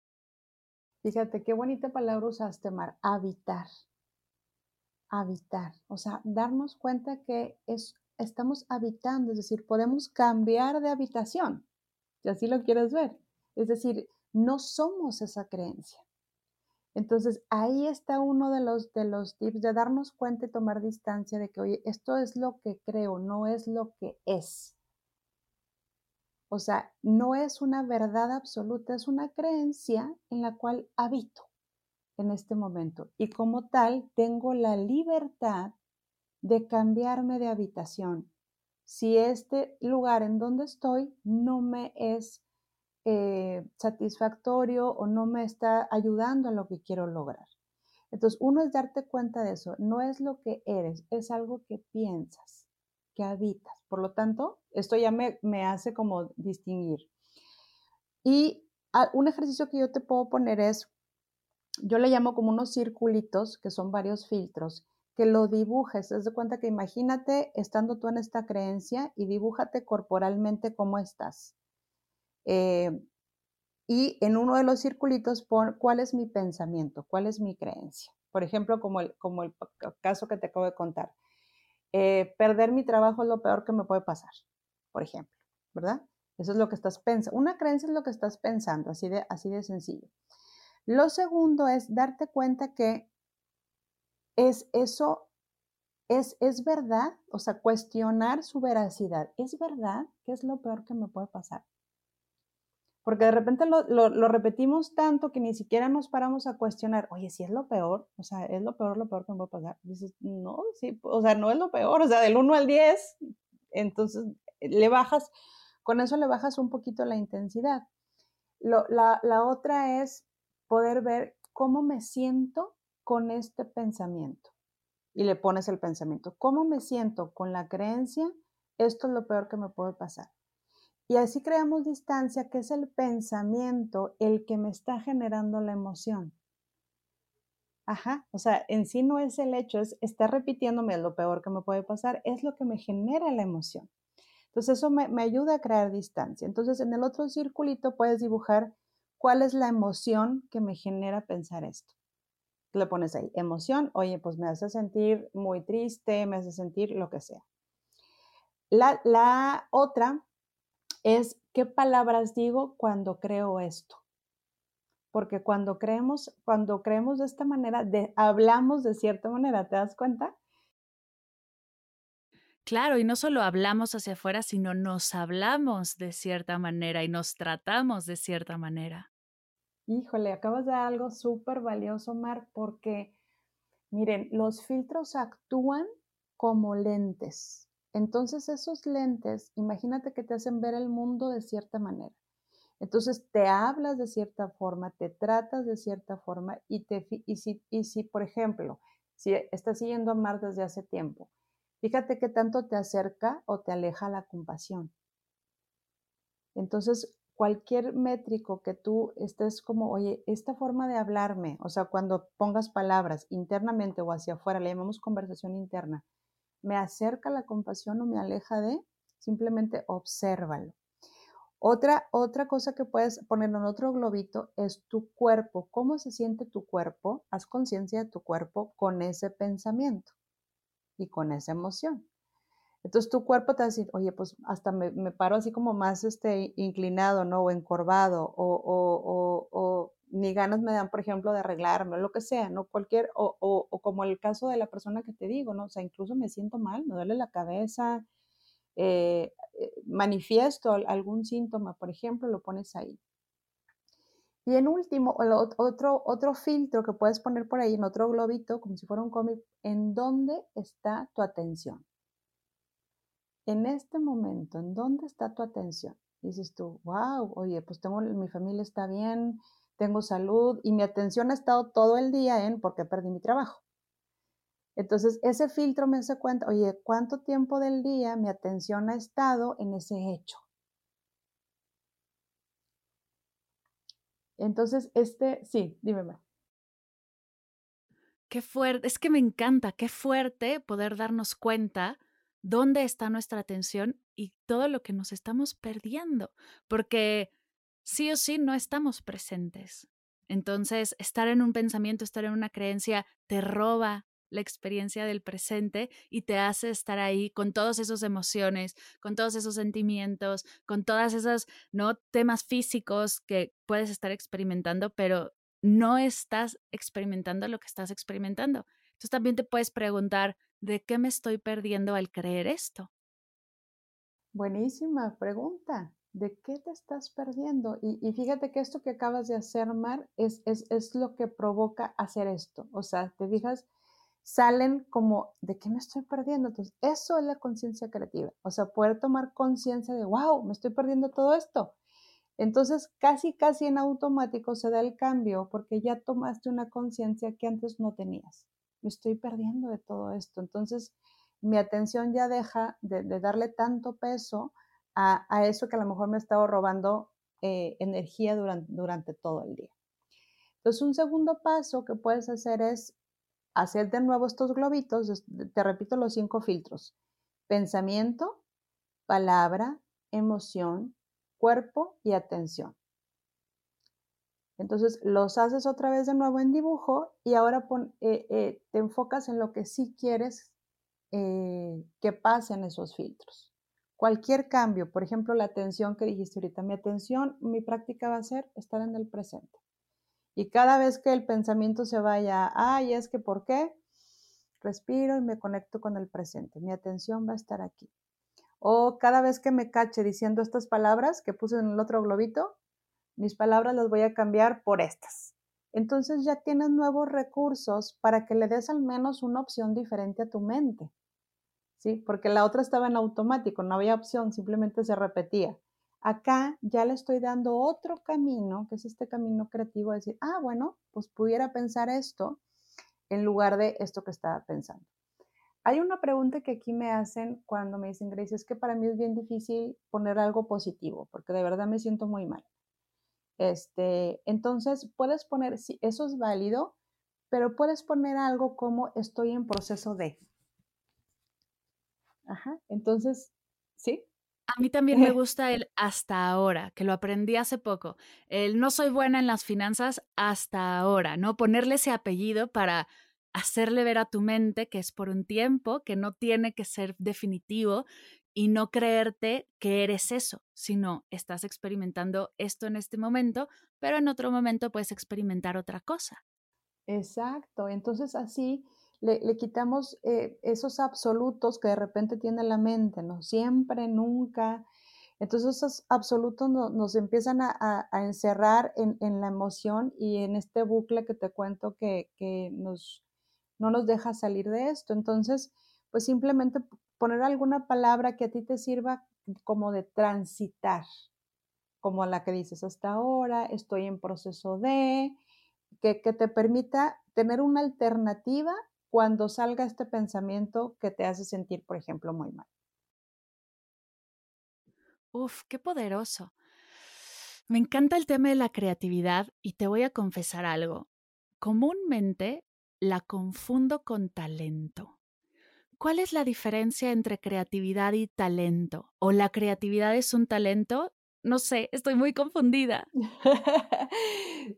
Fíjate qué bonita palabra usaste, Mar, habitar habitar, o sea, darnos cuenta que es, estamos habitando, es decir, podemos cambiar de habitación, si así lo quieres ver. Es decir, no somos esa creencia. Entonces, ahí está uno de los, de los tips de darnos cuenta y tomar distancia de que, oye, esto es lo que creo, no es lo que es. O sea, no es una verdad absoluta, es una creencia en la cual habito en este momento y como tal tengo la libertad de cambiarme de habitación. Si este lugar en donde estoy no me es eh, satisfactorio o no me está ayudando a lo que quiero lograr. Entonces, uno es darte cuenta de eso, no es lo que eres, es algo que piensas, que habitas. Por lo tanto, esto ya me, me hace como distinguir. Y ah, un ejercicio que yo te puedo poner es yo le llamo como unos circulitos, que son varios filtros, que lo dibujes. Es de cuenta que imagínate estando tú en esta creencia y dibújate corporalmente cómo estás. Eh, y en uno de los circulitos pon cuál es mi pensamiento, cuál es mi creencia. Por ejemplo, como el, como el caso que te acabo de contar. Eh, perder mi trabajo es lo peor que me puede pasar, por ejemplo, ¿verdad? Eso es lo que estás pensando. Una creencia es lo que estás pensando, así de, así de sencillo. Lo segundo es darte cuenta que es eso, es, es verdad, o sea, cuestionar su veracidad. ¿Es verdad que es lo peor que me puede pasar? Porque de repente lo, lo, repetimos tanto que ni siquiera nos paramos a cuestionar, oye, si es lo peor, o sea, es lo peor, lo peor que me puede pasar. Dices, no, sí, o sea, no es lo peor, o sea, del 1 al 10, entonces le bajas, con eso le bajas un poquito la intensidad. la, la otra es poder ver cómo me siento con este pensamiento. Y le pones el pensamiento. ¿Cómo me siento con la creencia? Esto es lo peor que me puede pasar. Y así creamos distancia, que es el pensamiento el que me está generando la emoción. Ajá, o sea, en sí no es el hecho, es estar repitiéndome lo peor que me puede pasar, es lo que me genera la emoción. Entonces eso me, me ayuda a crear distancia. Entonces en el otro circulito puedes dibujar cuál es la emoción que me genera pensar esto. Le pones ahí, emoción, oye, pues me hace sentir muy triste, me hace sentir lo que sea. La, la otra es qué palabras digo cuando creo esto. Porque cuando creemos, cuando creemos de esta manera, hablamos de cierta manera, ¿te das cuenta? Claro, y no solo hablamos hacia afuera, sino nos hablamos de cierta manera y nos tratamos de cierta manera. Híjole, acabas de dar algo súper valioso, Mar, porque miren, los filtros actúan como lentes. Entonces esos lentes, imagínate que te hacen ver el mundo de cierta manera. Entonces te hablas de cierta forma, te tratas de cierta forma y, te, y, si, y si, por ejemplo, si estás siguiendo a Mar desde hace tiempo, fíjate que tanto te acerca o te aleja la compasión. Entonces, cualquier métrico que tú estés como, oye, esta forma de hablarme, o sea, cuando pongas palabras internamente o hacia afuera, le llamamos conversación interna, me acerca la compasión o me aleja de, simplemente obsérvalo. Otra, otra cosa que puedes poner en otro globito es tu cuerpo. ¿Cómo se siente tu cuerpo? Haz conciencia de tu cuerpo con ese pensamiento y con esa emoción. Entonces tu cuerpo te va a decir, oye, pues hasta me, paro así como más este, inclinado, ¿no? O encorvado, o, o, o, ni ganas me dan, por ejemplo, de arreglarme, o lo que sea, ¿no? Cualquier, o, o, como el caso de la persona que te digo, ¿no? O sea, incluso me siento mal, me duele la cabeza, eh, eh, manifiesto algún síntoma, por ejemplo, lo pones ahí. Y en último, otro, otro filtro que puedes poner por ahí en otro globito, como si fuera un cómic, ¿en dónde está tu atención? En este momento, ¿en dónde está tu atención? Dices tú, wow, oye, pues tengo, mi familia está bien, tengo salud y mi atención ha estado todo el día en porque perdí mi trabajo. Entonces, ese filtro me hace cuenta, oye, ¿cuánto tiempo del día mi atención ha estado en ese hecho? Entonces, este, sí, dime. Qué fuerte, es que me encanta, qué fuerte poder darnos cuenta dónde está nuestra atención y todo lo que nos estamos perdiendo, porque sí o sí no estamos presentes. Entonces, estar en un pensamiento, estar en una creencia, te roba la experiencia del presente y te hace estar ahí con todas esas emociones, con todos esos sentimientos, con todas esas no temas físicos que puedes estar experimentando, pero no estás experimentando lo que estás experimentando. Entonces también te puedes preguntar, ¿de qué me estoy perdiendo al creer esto? Buenísima pregunta. ¿De qué te estás perdiendo? Y, fíjate que esto que acabas de hacer, Mar, es, es, es lo que provoca hacer esto. O sea, te fijas, salen como, ¿de qué me estoy perdiendo? Entonces, eso es la conciencia creativa. O sea, poder tomar conciencia de, wow, me estoy perdiendo todo esto. Entonces, casi, casi en automático se da el cambio porque ya tomaste una conciencia que antes no tenías. Me estoy perdiendo de todo esto. Entonces, mi atención ya deja de, darle tanto peso a, eso que a lo mejor me estaba robando eh, energía durante, durante todo el día. Entonces, un segundo paso que puedes hacer es hacer de nuevo estos globitos, te repito los cinco filtros. Pensamiento, palabra, emoción, cuerpo y atención. Entonces los haces otra vez de nuevo en dibujo y ahora eh, eh, te enfocas en lo que sí quieres eh, que pasen esos filtros. Cualquier cambio, por ejemplo, la atención que dijiste ahorita, mi atención, mi práctica va a ser estar en el presente. Y cada vez que el pensamiento se vaya, ay, es que ¿por qué? Respiro y me conecto con el presente. Mi atención va a estar aquí. O cada vez que me cache diciendo estas palabras que puse en el otro globito, mis palabras las voy a cambiar por estas. Entonces ya tienes nuevos recursos para que le des al menos una opción diferente a tu mente. ¿Sí? Porque la otra estaba en automático, no había opción, simplemente se repetía. Acá ya le estoy dando otro camino, que es este camino creativo, de decir, ah, bueno, pues pudiera pensar esto en lugar de esto que estaba pensando. Hay una pregunta que aquí me hacen cuando me dicen, Grace, es que para mí es bien difícil poner algo positivo, porque de verdad me siento muy mal. Este, entonces, puedes poner, sí, eso es válido, pero puedes poner algo como estoy en proceso de. Ajá, entonces, ¿sí? A mí también me gusta el hasta ahora, que lo aprendí hace poco. El no soy buena en las finanzas hasta ahora, ¿no? Ponerle ese apellido para hacerle ver a tu mente que es por un tiempo, que no tiene que ser definitivo y no creerte que eres eso, sino estás experimentando esto en este momento, pero en otro momento puedes experimentar otra cosa. Exacto, entonces así le, quitamos eh, esos absolutos que de repente tiene la mente, ¿no? Siempre, nunca. Entonces esos absolutos nos empiezan a, encerrar en, la emoción y en este bucle que te cuento que, nos, no nos deja salir de esto. Entonces, pues simplemente poner alguna palabra que a ti te sirva como de transitar, como la que dices hasta ahora, estoy en proceso de, que, que te permita tener una alternativa cuando salga este pensamiento que te hace sentir, por ejemplo, muy mal. Uf, qué poderoso. Me encanta el tema de la creatividad y te voy a confesar algo. Comúnmente la confundo con talento. ¿Cuál es la diferencia entre creatividad y talento? ¿O la creatividad es un talento? No sé, estoy muy confundida.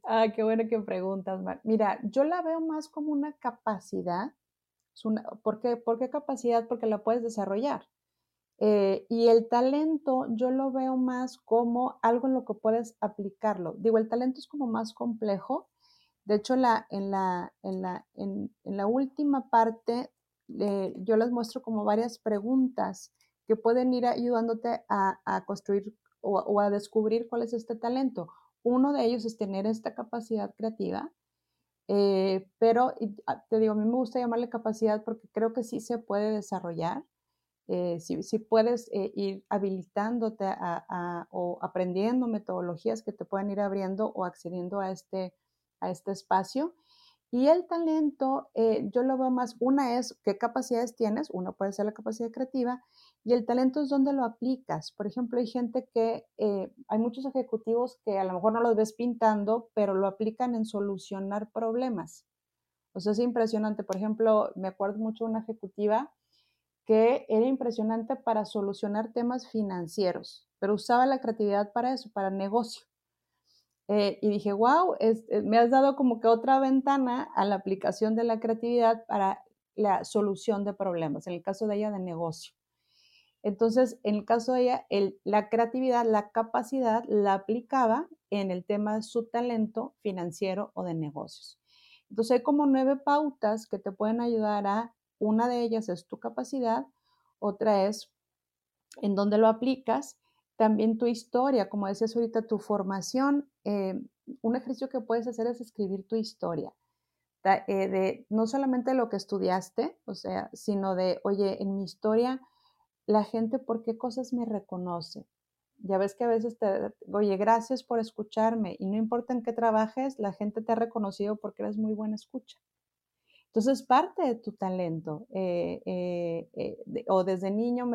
ah, qué bueno que preguntas, Mar. Mira, yo la veo más como una capacidad. ¿por, qué, capacidad? Porque la puedes desarrollar. Eh, y el talento yo lo veo más como algo en lo que puedes aplicarlo. Digo, el talento es como más complejo. De hecho, en, la, última parte eh, yo les muestro como varias preguntas que pueden ir ayudándote a construir o, a descubrir cuál es este talento. Uno de ellos es tener esta capacidad creativa, eh, pero ah, te digo, a mí me gusta llamarle capacidad porque creo que sí se puede desarrollar. Eh, si, puedes eh, ir habilitándote o aprendiendo metodologías que te puedan ir abriendo o accediendo a este, a este espacio. Y el talento, yo lo veo más, una es qué capacidades tienes, uno puede ser la capacidad creativa, y el talento es donde lo aplicas. Por ejemplo, hay gente que, eh, hay muchos ejecutivos que a lo mejor no los ves pintando, pero lo aplican en solucionar problemas. O sea, es impresionante. Por ejemplo, me acuerdo mucho de una ejecutiva que era impresionante para solucionar temas financieros, pero usaba la creatividad para eso, para negocio. Eh, y dije, wow, eh, me has dado como que otra ventana a la aplicación de la creatividad para la solución de problemas, en el caso de ella de negocio. Entonces, en el caso de ella, la creatividad, la capacidad la aplicaba en el tema de su talento financiero o de negocios. Entonces, hay como nueve pautas que te pueden ayudar a, una de ellas es tu capacidad, otra es en dónde lo aplicas, también tu historia, como decías ahorita, tu formación. Eh, un ejercicio que puedes hacer es escribir tu historia. Eh, de no solamente lo que estudiaste, o sea, sino de, oye, en mi historia, la gente por qué cosas me reconoce. Ya ves que a veces te, oye, gracias por escucharme y no importa en qué trabajes, la gente te ha reconocido porque eres muy buena escucha. Entonces, parte de tu talento, eh, eh, eh, o desde niño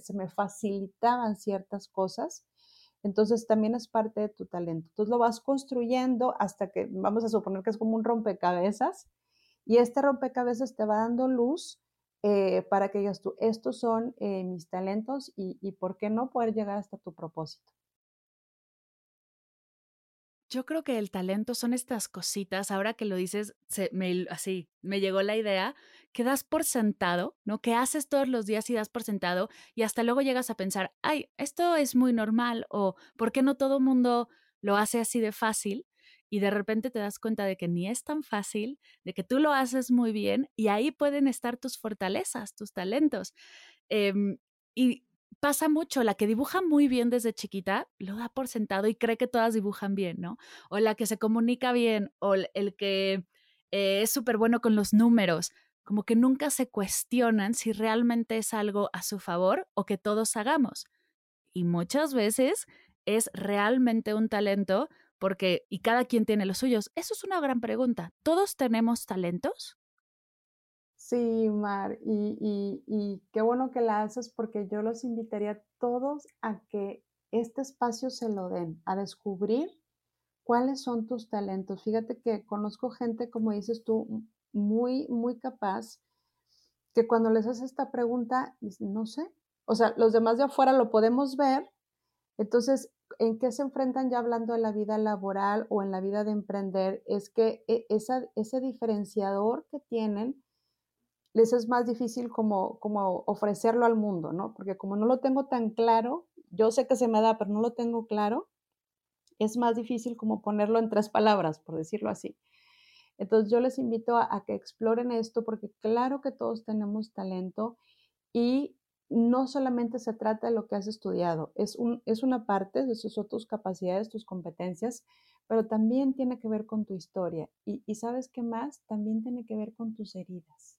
se me facilitaban ciertas cosas, entonces también es parte de tu talento. Entonces lo vas construyendo hasta que, vamos a suponer que es como un rompecabezas, y este rompecabezas te va dando luz eh, para que digas tú, estos son eh, mis talentos y, por qué no poder llegar hasta tu propósito. Yo creo que el talento son estas cositas, ahora que lo dices, me, así, me llegó la idea, que das por sentado, ¿no? Que haces todos los días y das por sentado y hasta luego llegas a pensar, ay, esto es muy normal o ¿por qué no todo mundo lo hace así de fácil? y de repente te das cuenta de que ni es tan fácil, de que tú lo haces muy bien y ahí pueden estar tus fortalezas, tus talentos. Em, y pasa mucho, la que dibuja muy bien desde chiquita lo da por sentado y cree que todas dibujan bien, ¿no? O la que se comunica bien, o el que eh, es súper bueno con los números, como que nunca se cuestionan si realmente es algo a su favor o que todos hagamos. y muchas veces es realmente un talento porque, y cada quien tiene los suyos. Eso es una gran pregunta. ¿Todos tenemos talentos? Sí, Mar, y, y, qué bueno que la haces porque yo los invitaría a todos a que este espacio se lo den, a descubrir cuáles son tus talentos. Fíjate que conozco gente, como dices tú, muy, muy capaz, que cuando les haces esta pregunta, no sé. O sea, los demás de afuera lo podemos ver. Entonces, ¿en qué se enfrentan ya hablando de la vida laboral o en la vida de emprender? Es que e, ese diferenciador que tienen les es más difícil como, como ofrecerlo al mundo, ¿no? Porque como no lo tengo tan claro, yo sé que se me da, pero no lo tengo claro, es más difícil como ponerlo en tres palabras, por decirlo así. Entonces yo les invito a, que exploren esto porque claro que todos tenemos talento y no solamente se trata de lo que has estudiado, es, un, es una parte de sus otras capacidades, tus competencias, pero también tiene que ver con tu historia. Y, y sabes qué más? También tiene que ver con tus heridas.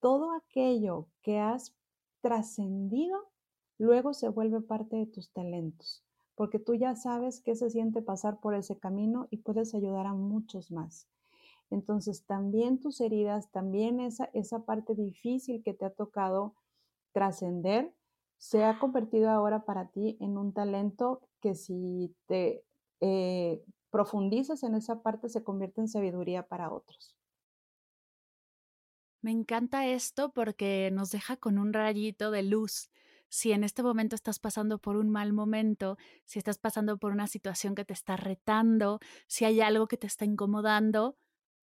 Todo aquello que has trascendido, luego se vuelve parte de tus talentos, porque tú ya sabes qué se siente pasar por ese camino y puedes ayudar a muchos más. Entonces, también tus heridas, también esa, esa parte difícil que te ha tocado trascender, se ha convertido ahora para ti en un talento que si te eh, profundizas en esa parte se convierte en sabiduría para otros. Me encanta esto porque nos deja con un rayito de luz. Si en este momento estás pasando por un mal momento, si estás pasando por una situación que te está retando, si hay algo que te está incomodando,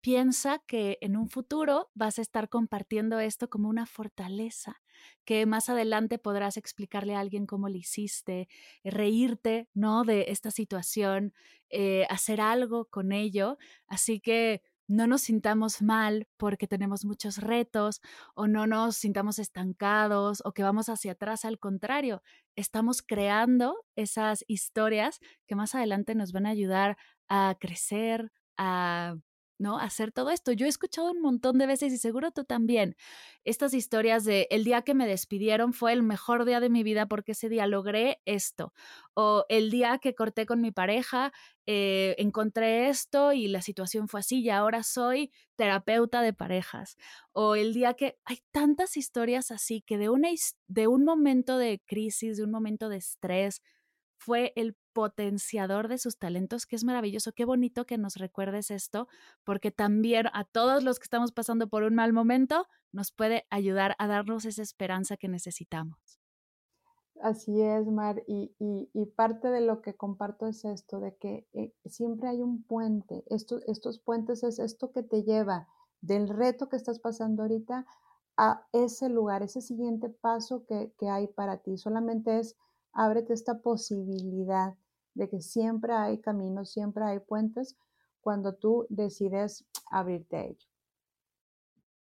piensa que en un futuro vas a estar compartiendo esto como una fortaleza, que más adelante podrás explicarle a alguien cómo lo hiciste, eh, reírte, ¿no? De esta situación, eh, hacer algo con ello. Así que no nos sintamos mal porque tenemos muchos retos o no nos sintamos estancados o que vamos hacia atrás. Al contrario, estamos creando esas historias que más adelante nos van a ayudar a crecer, a ¿no? Hacer todo esto. Yo he escuchado un montón de veces y seguro tú también estas historias de el día que me despidieron fue el mejor día de mi vida porque ese día logré esto. O el día que corté con mi pareja, eh, encontré esto y la situación fue así y ahora soy terapeuta de parejas. O el día que hay tantas historias así que de, una, de un momento de crisis, de un momento de estrés, fue el potenciador de sus talentos, que es maravilloso. Qué bonito que nos recuerdes esto, porque también a todos los que estamos pasando por un mal momento nos puede ayudar a darnos esa esperanza que necesitamos. Así es, Mar, y, parte de lo que comparto es esto, de que eh, siempre hay un puente. estos puentes es esto que te lleva del reto que estás pasando ahorita a ese lugar, ese siguiente paso que, que hay para ti. Solamente es ábrete esta posibilidad de que siempre hay caminos, siempre hay puentes cuando tú decides abrirte a ello.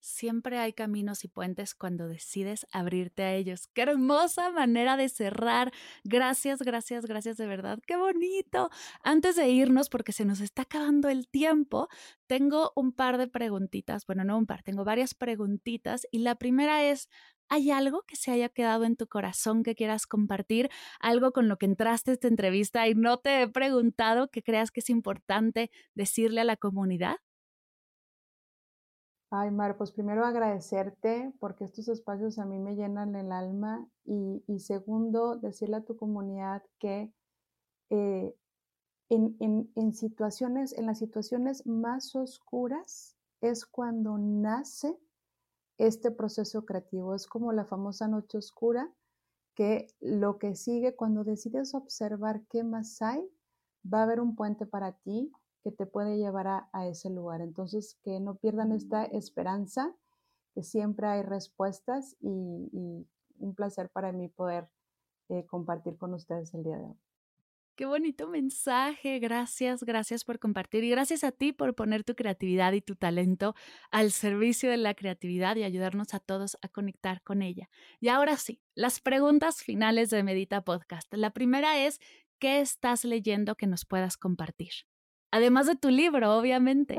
Siempre hay caminos y puentes cuando decides abrirte a ellos. Qué hermosa manera de cerrar. Gracias, gracias, gracias de verdad. Qué bonito. Antes de irnos, porque se nos está acabando el tiempo, tengo un par de preguntitas. Bueno, no un par, tengo varias preguntitas. Y la primera es, ¿Hay algo que se haya quedado en tu corazón que quieras compartir? ¿Algo con lo que entraste a esta entrevista y no te he preguntado que creas que es importante decirle a la comunidad? Ay, Mar, pues primero agradecerte porque estos espacios a mí me llenan el alma y, segundo, decirle a tu comunidad que eh, en situaciones, en las situaciones más oscuras es cuando nace este proceso creativo. Es como la famosa noche oscura, que lo que sigue cuando decides observar qué más hay, va a haber un puente para ti que te puede llevar a, ese lugar. Entonces, que no pierdan esta esperanza, que siempre hay respuestas y, un placer para mí poder eh, compartir con ustedes el día de hoy. Qué bonito mensaje. Gracias, gracias por compartir y gracias a ti por poner tu creatividad y tu talento al servicio de la creatividad y ayudarnos a todos a conectar con ella. Y ahora sí, las preguntas finales de Medita Podcast. La primera es, ¿qué estás leyendo que nos puedas compartir? Además de tu libro, obviamente.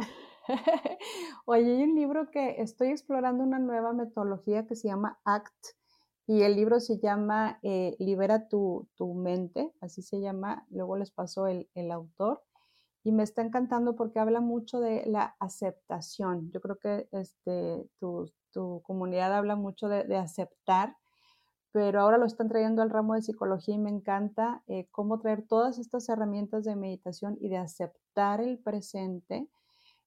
Oye, hay un libro que estoy explorando una nueva metodología que se llama ACT Y el libro se llama eh, Libera tu, mente, así se llama, luego les pasó el, autor. Y me está encantando porque habla mucho de la aceptación. Yo creo que este, tu, comunidad habla mucho de, aceptar, pero ahora lo están trayendo al ramo de psicología y me encanta eh, cómo traer todas estas herramientas de meditación y de aceptar el presente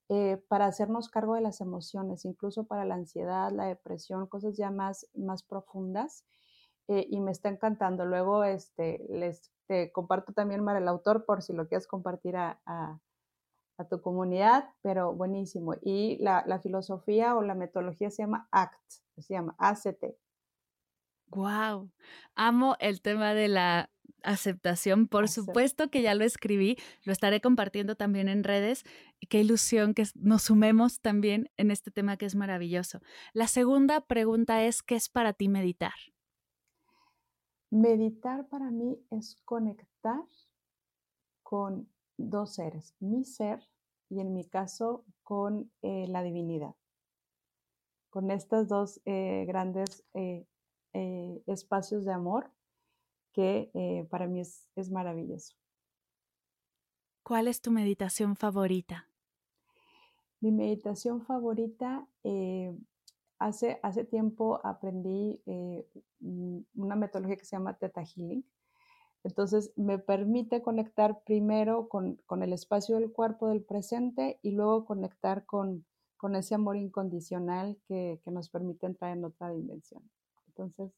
eh, para hacernos cargo de las emociones, incluso para la ansiedad, la depresión, cosas ya más, más profundas. Eh, y me está encantando. Luego este, les comparto también, Mar, el autor, por si lo quieres compartir a, a, tu comunidad, pero buenísimo. Y la, la, filosofía o la metodología se llama ACT, se llama ACT. Wow, amo el tema de la aceptación. Por supuesto que ya lo escribí, lo estaré compartiendo también en redes. Qué ilusión que nos sumemos también en este tema que es maravilloso. La segunda pregunta es, ¿qué es para ti meditar? Meditar para mí es conectar con dos seres, mi ser y en mi caso con eh, la divinidad. Con estos dos eh, grandes eh, espacios de amor que eh, para mí es, maravilloso. ¿Cuál es tu meditación favorita? Mi meditación favorita, eh, hace, hace tiempo aprendí eh, una metodología que se llama Theta Healing. Entonces me permite conectar primero con, el espacio del cuerpo del presente y luego conectar con, con ese amor incondicional que, que, nos permite entrar en otra dimensión. Entonces...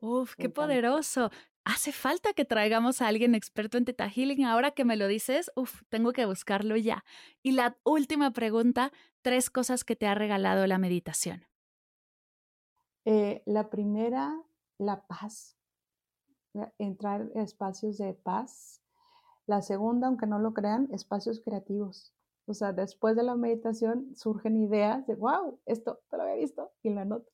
Uf, qué poderoso hace falta que traigamos a alguien experto en Teta Healing. Ahora que me lo dices, uff, tengo que buscarlo ya. Y la última pregunta, tres cosas que te ha regalado la meditación. Eh, la primera, la paz, entrar en espacios de paz. La segunda, aunque no lo crean, espacios creativos. O sea, después de la meditación surgen ideas de, wow, esto te lo había visto y la noto.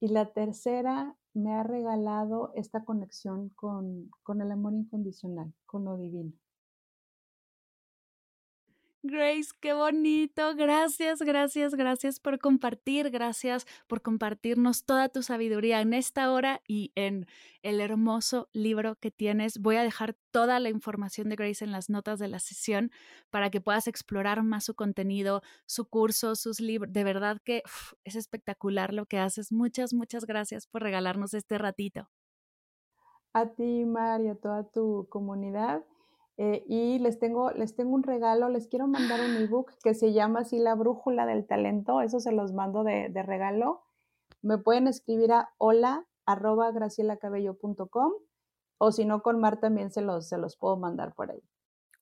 Y la tercera, me ha regalado esta conexión con, con el amor incondicional, con lo divino. Grace, qué bonito. Gracias, gracias, gracias por compartir. Gracias por compartirnos toda tu sabiduría en esta hora y en el hermoso libro que tienes. Voy a dejar toda la información de Grace en las notas de la sesión para que puedas explorar más su contenido, su curso, sus libros. De verdad que es espectacular lo que haces. Muchas, muchas gracias por regalarnos este ratito. A ti, María, a toda tu comunidad eh, y les tengo, les tengo un regalo, les quiero mandar un ebook que se llama así La Brújula del Talento, eso se los mando de, de regalo. Me pueden escribir a hola arroba gracielacabello.com o si no con Mar también se los, se los puedo mandar por ahí.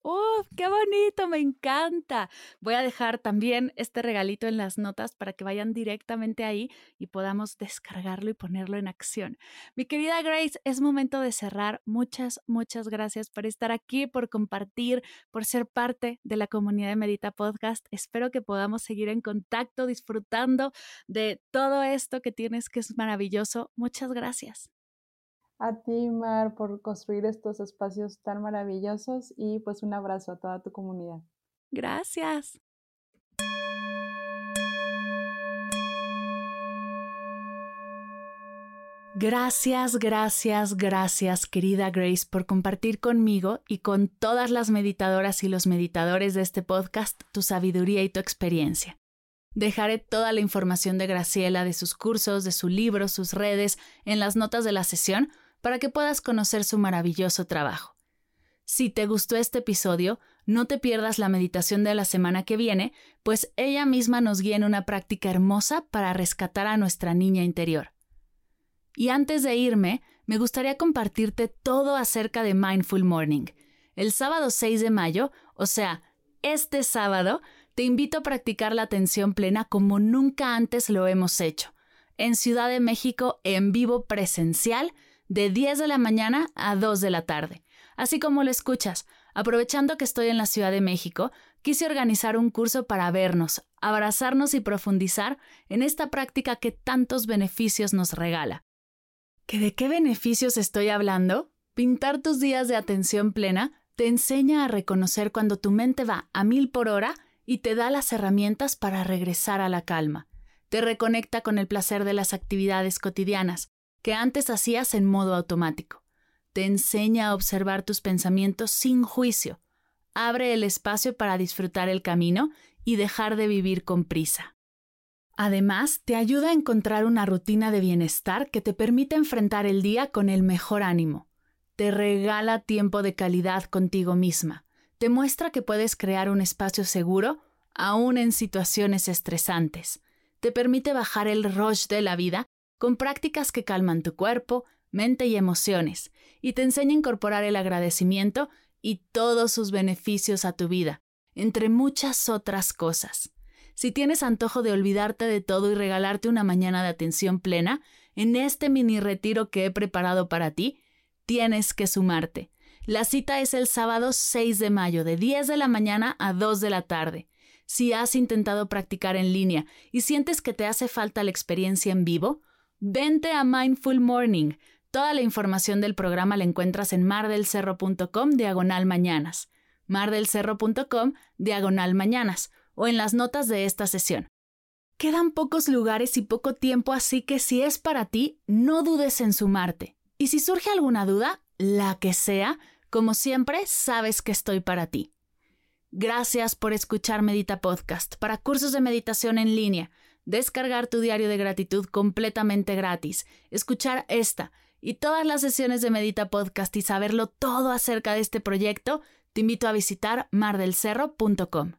¡Uf, qué bonito! Me encanta. Voy a dejar también este regalito en las notas para que vayan directamente ahí y podamos descargarlo y ponerlo en acción. Mi querida Grace, es momento de cerrar. Muchas, muchas gracias por estar aquí, por compartir, por ser parte de la comunidad de Medita Podcast. Espero que podamos seguir en contacto, disfrutando de todo esto que tienes que es maravilloso. Muchas gracias a ti, Mar, por construir estos espacios tan maravillosos y pues un abrazo a toda tu comunidad. Gracias. Gracias, gracias, gracias, querida Grace, por compartir conmigo y con todas las meditadoras y los meditadores de este podcast tu sabiduría y tu experiencia. Dejaré toda la información de Graciela, de sus cursos, de su libro, sus redes, en las notas de la sesión para que puedas conocer su maravilloso trabajo. Si te gustó este episodio, no te pierdas la meditación de la semana que viene, pues ella misma nos guía en una práctica hermosa para rescatar a nuestra niña interior. Y antes de irme, me gustaría compartirte todo acerca de Mindful Morning. El sábado 6 de mayo, o sea, este sábado, te invito a practicar la atención plena como nunca antes lo hemos hecho, en Ciudad de México en vivo presencial, de 10 de la mañana a 2 de la tarde. Así como lo escuchas, aprovechando que estoy en la Ciudad de México, quise organizar un curso para vernos, abrazarnos y profundizar en esta práctica que tantos beneficios nos regala. ¿Que de qué beneficios estoy hablando? Pintar tus días de atención plena te enseña a reconocer cuando tu mente va a mil por hora y te da las herramientas para regresar a la calma. Te reconecta con el placer de las actividades cotidianas que antes hacías en modo automático. Te enseña a observar tus pensamientos sin juicio. Abre el espacio para disfrutar el camino y dejar de vivir con prisa. Además, te ayuda a encontrar una rutina de bienestar que te permite enfrentar el día con el mejor ánimo. Te regala tiempo de calidad contigo misma. Te muestra que puedes crear un espacio seguro aún en situaciones estresantes. Te permite bajar el rush de la vida con prácticas que calman tu cuerpo, mente y emociones, y te enseña a incorporar el agradecimiento y todos sus beneficios a tu vida, entre muchas otras cosas. Si tienes antojo de olvidarte de todo y regalarte una mañana de atención plena, en este mini retiro que he preparado para ti, tienes que sumarte. La cita es el sábado 6 de mayo, de 10 de la mañana a 2 de la tarde. Si has intentado practicar en línea y sientes que te hace falta la experiencia en vivo, vente a Mindful Morning. Toda la información del programa la encuentras en mardelcerro.com diagonal mañanas, mardelcerro.com diagonal mañanas o en las notas de esta sesión. Quedan pocos lugares y poco tiempo, así que si es para ti, no dudes en sumarte. Y si surge alguna duda, la que sea, como siempre, sabes que estoy para ti. Gracias por escuchar Medita Podcast para cursos de meditación en línea, descargar tu diario de gratitud completamente gratis, escuchar esta y todas las sesiones de Medita Podcast y saberlo todo acerca de este proyecto, te invito a visitar mardelcerro.com.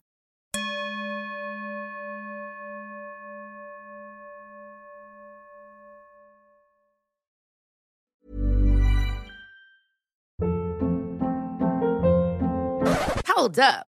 Hold up.